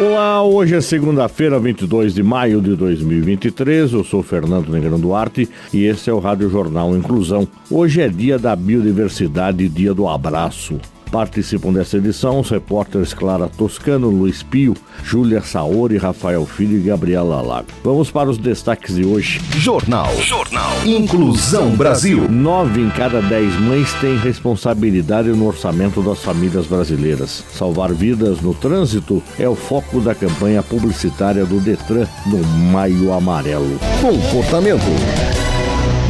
Olá, hoje é segunda-feira, 22 de maio de 2023. Eu sou Fernando Negrão Duarte e esse é o Rádio Jornal Inclusão. Hoje é dia da biodiversidade e dia do abraço. Participam dessa edição os repórteres Clara Toscano, Luiz Pio, Júlia Saori, Rafael Filho e Gabriela Lago. Vamos para os destaques de hoje. Jornal. Jornal. Inclusão Brasil. Nove em cada dez mães têm responsabilidade no orçamento das famílias brasileiras. Salvar vidas no trânsito é o foco da campanha publicitária do Detran no Maio Amarelo. Comportamento.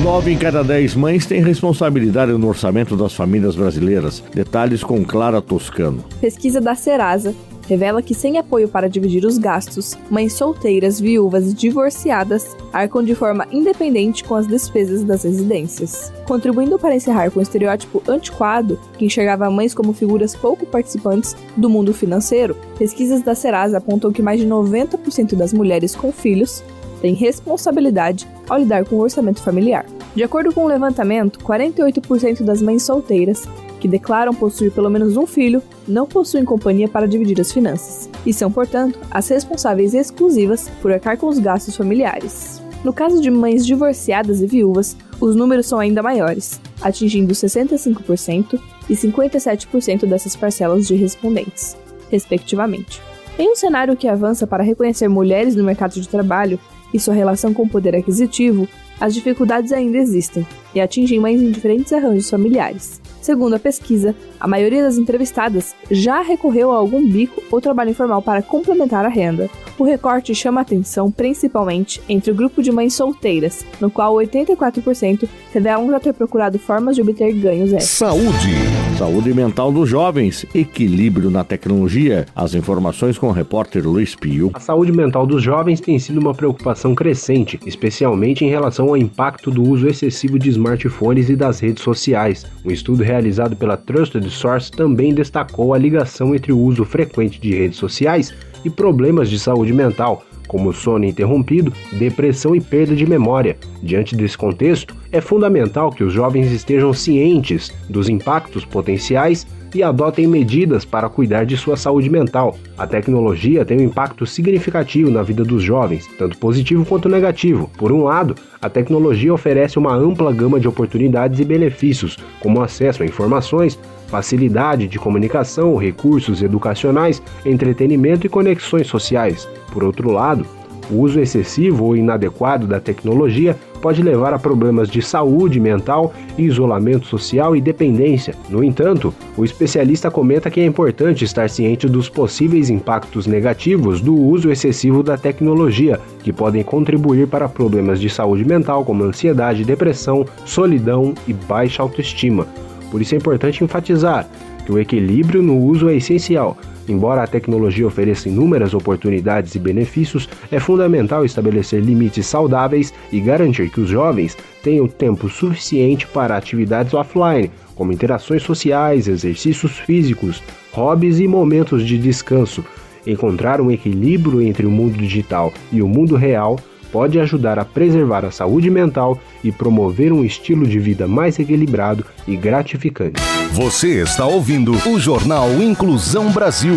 Nove em cada dez mães têm responsabilidade no orçamento das famílias brasileiras. Detalhes com Clara Toscano. Pesquisa da Serasa revela que, sem apoio para dividir os gastos, mães solteiras, viúvas e divorciadas arcam de forma independente com as despesas das residências. Contribuindo para encerrar com o estereótipo antiquado que enxergava mães como figuras pouco participantes do mundo financeiro, pesquisas da Serasa apontam que mais de 90% das mulheres com filhos têm responsabilidade ao lidar com o orçamento familiar. De acordo com o levantamento, 48% das mães solteiras que declaram possuir pelo menos um filho não possuem companhia para dividir as finanças e são, portanto, as responsáveis exclusivas por arcar com os gastos familiares. No caso de mães divorciadas e viúvas, os números são ainda maiores, atingindo 65% e 57% dessas parcelas de respondentes, respectivamente. Em um cenário que avança para reconhecer mulheres no mercado de trabalho e sua relação com o poder aquisitivo, as dificuldades ainda existem e atingem mães em diferentes arranjos familiares. Segundo a pesquisa, a maioria das entrevistadas já recorreu a algum bico ou trabalho informal para complementar a renda. O recorte chama atenção principalmente entre o grupo de mães solteiras, no qual 84% revelam já ter procurado formas de obter ganhos extras. Saúde. Saúde mental dos jovens, equilíbrio na tecnologia. As informações com o repórter Luiz Pio. A saúde mental dos jovens tem sido uma preocupação crescente, especialmente em relação ao impacto do uso excessivo de smartphones e das redes sociais. Um estudo realizado pela Trusted Source também destacou a ligação entre o uso frequente de redes sociais e problemas de saúde mental, como sono interrompido, depressão e perda de memória. Diante desse contexto, é fundamental que os jovens estejam cientes dos impactos potenciais e adotem medidas para cuidar de sua saúde mental. A tecnologia tem um impacto significativo na vida dos jovens, tanto positivo quanto negativo. Por um lado, a tecnologia oferece uma ampla gama de oportunidades e benefícios, como acesso a informações, facilidade de comunicação, recursos educacionais, entretenimento e conexões sociais. Por outro lado, o uso excessivo ou inadequado da tecnologia pode levar a problemas de saúde mental, isolamento social e dependência. No entanto, o especialista comenta que é importante estar ciente dos possíveis impactos negativos do uso excessivo da tecnologia, que podem contribuir para problemas de saúde mental como ansiedade, depressão, solidão e baixa autoestima. Por isso é importante enfatizar que o equilíbrio no uso é essencial. Embora a tecnologia ofereça inúmeras oportunidades e benefícios, é fundamental estabelecer limites saudáveis e garantir que os jovens tenham tempo suficiente para atividades offline, como interações sociais, exercícios físicos, hobbies e momentos de descanso. Encontrar um equilíbrio entre o mundo digital e o mundo real pode ajudar a preservar a saúde mental e promover um estilo de vida mais equilibrado e gratificante. Você está ouvindo o Jornal Inclusão Brasil.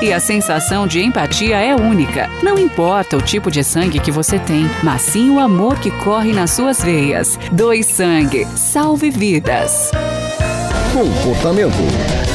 e a sensação de empatia é única. Não importa o tipo de sangue que você tem, mas sim o amor que corre nas suas veias. Doe sangue, salve vidas. Comportamento.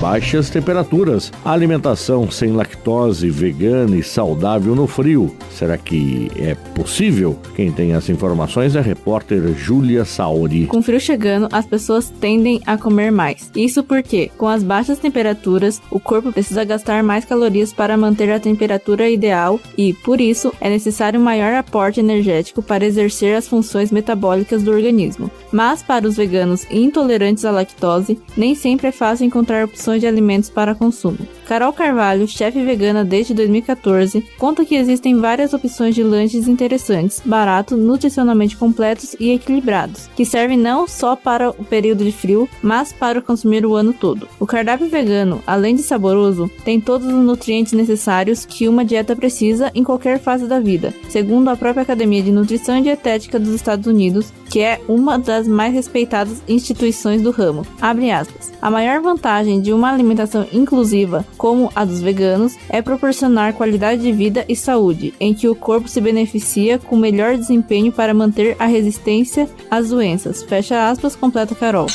Baixas temperaturas. Alimentação sem lactose, vegana e saudável no frio. Será que é possível? Quem tem as informações é a repórter Júlia Saori. Com frio chegando, as pessoas tendem a comer mais. Isso porque, com as baixas temperaturas, o corpo precisa gastar mais calorias para manter a temperatura ideal e, por isso, é necessário um maior aporte energético para exercer as funções metabólicas do organismo. Mas, para os veganos intolerantes à lactose, nem sempre é fácil encontrar opções de alimentos para consumo. Carol Carvalho, chefe vegana desde 2014, conta que existem várias opções de lanches interessantes, baratos, nutricionalmente completos e equilibrados, que servem não só para o período de frio, mas para consumir o ano todo. O cardápio vegano, além de saboroso, tem todos os nutrientes necessários que uma dieta precisa em qualquer fase da vida, segundo a própria Academia de Nutrição e Dietética dos Estados Unidos, que é uma das mais respeitadas instituições do ramo. Abre aspas. A maior vantagem de uma alimentação inclusiva como a dos veganos, é proporcionar qualidade de vida e saúde, em que o corpo se beneficia com melhor desempenho para manter a resistência às doenças. Fecha aspas, completa Carol.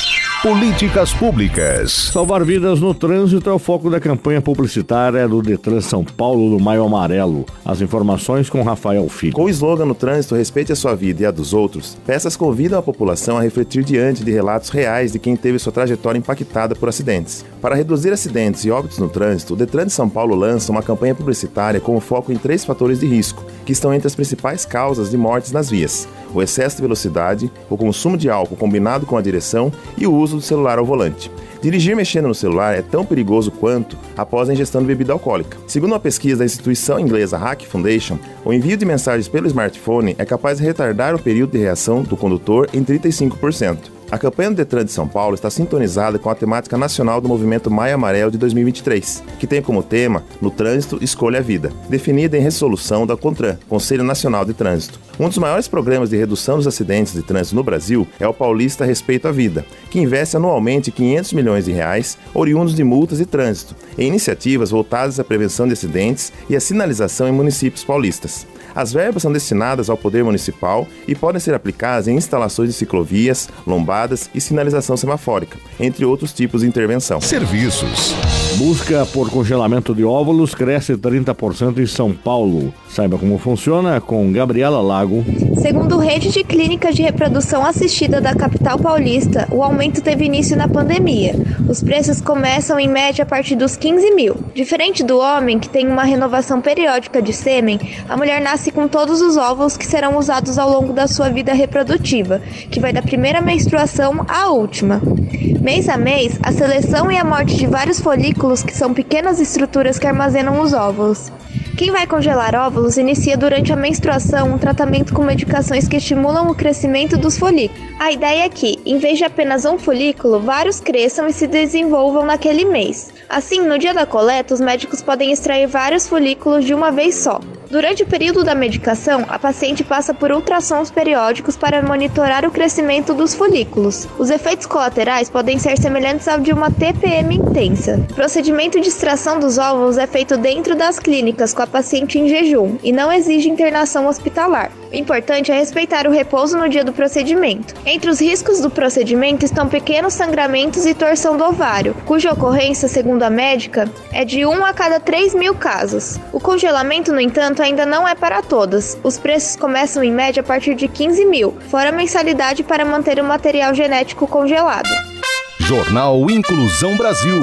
Políticas públicas. Salvar vidas no trânsito é o foco da campanha publicitária do Detran São Paulo do Maio Amarelo. As informações com Rafael Filho. Com o slogan no trânsito Respeite a sua vida e a dos outros, peças convidam a população a refletir diante de relatos reais de quem teve sua trajetória impactada por acidentes. Para reduzir acidentes e óbitos no trânsito, o Detran de São Paulo lança uma campanha publicitária com foco em três fatores de risco, que estão entre as principais causas de mortes nas vias: o excesso de velocidade, o consumo de álcool combinado com a direção e o uso do celular ao volante. Dirigir mexendo no celular é tão perigoso quanto após a ingestão de bebida alcoólica. Segundo uma pesquisa da instituição inglesa Hack Foundation, o envio de mensagens pelo smartphone é capaz de retardar o período de reação do condutor em 35%. A campanha do Detran de São Paulo está sintonizada com a temática nacional do movimento Maio Amarelo de 2023, que tem como tema No Trânsito, Escolha a Vida, definida em resolução da CONTRAN, Conselho Nacional de Trânsito. Um dos maiores programas de redução dos acidentes de trânsito no Brasil é o Paulista Respeito à Vida, que investe anualmente 500 milhões de reais oriundos de multas e trânsito, em iniciativas voltadas à prevenção de acidentes e à sinalização em municípios paulistas. As verbas são destinadas ao poder municipal e podem ser aplicadas em instalações de ciclovias, lombadas e sinalização semafórica, entre outros tipos de intervenção. Serviços. Busca por congelamento de óvulos cresce 30% em São Paulo. Saiba como funciona com Gabriela Lago. Segundo rede de clínicas de reprodução assistida da capital paulista, o aumento teve início na pandemia. Os preços começam em média a partir dos 15 mil. Diferente do homem, que tem uma renovação periódica de sêmen, a mulher nasce com todos os óvulos que serão usados ao longo da sua vida reprodutiva, que vai da primeira menstruação à última. Mês a mês, a seleção e a morte de vários folículos, que são pequenas estruturas que armazenam os óvulos. Quem vai congelar óvulos inicia durante a menstruação um tratamento com medicações que estimulam o crescimento dos folículos. A ideia é que, em vez de apenas um folículo, vários cresçam e se desenvolvam naquele mês. Assim, no dia da coleta, os médicos podem extrair vários folículos de uma vez só. Durante o período da medicação, a paciente passa por ultrassons periódicos para monitorar o crescimento dos folículos. Os efeitos colaterais podem ser semelhantes ao de uma TPM intensa. O procedimento de extração dos óvulos é feito dentro das clínicas com a paciente em jejum e não exige internação hospitalar. Importante é respeitar o repouso no dia do procedimento. Entre os riscos do procedimento estão pequenos sangramentos e torção do ovário, cuja ocorrência, segundo a médica, é de 1 a cada 3 mil casos. O congelamento, no entanto, ainda não é para todas. Os preços começam em média a partir de 15 mil, fora a mensalidade para manter o material genético congelado. Jornal Inclusão Brasil.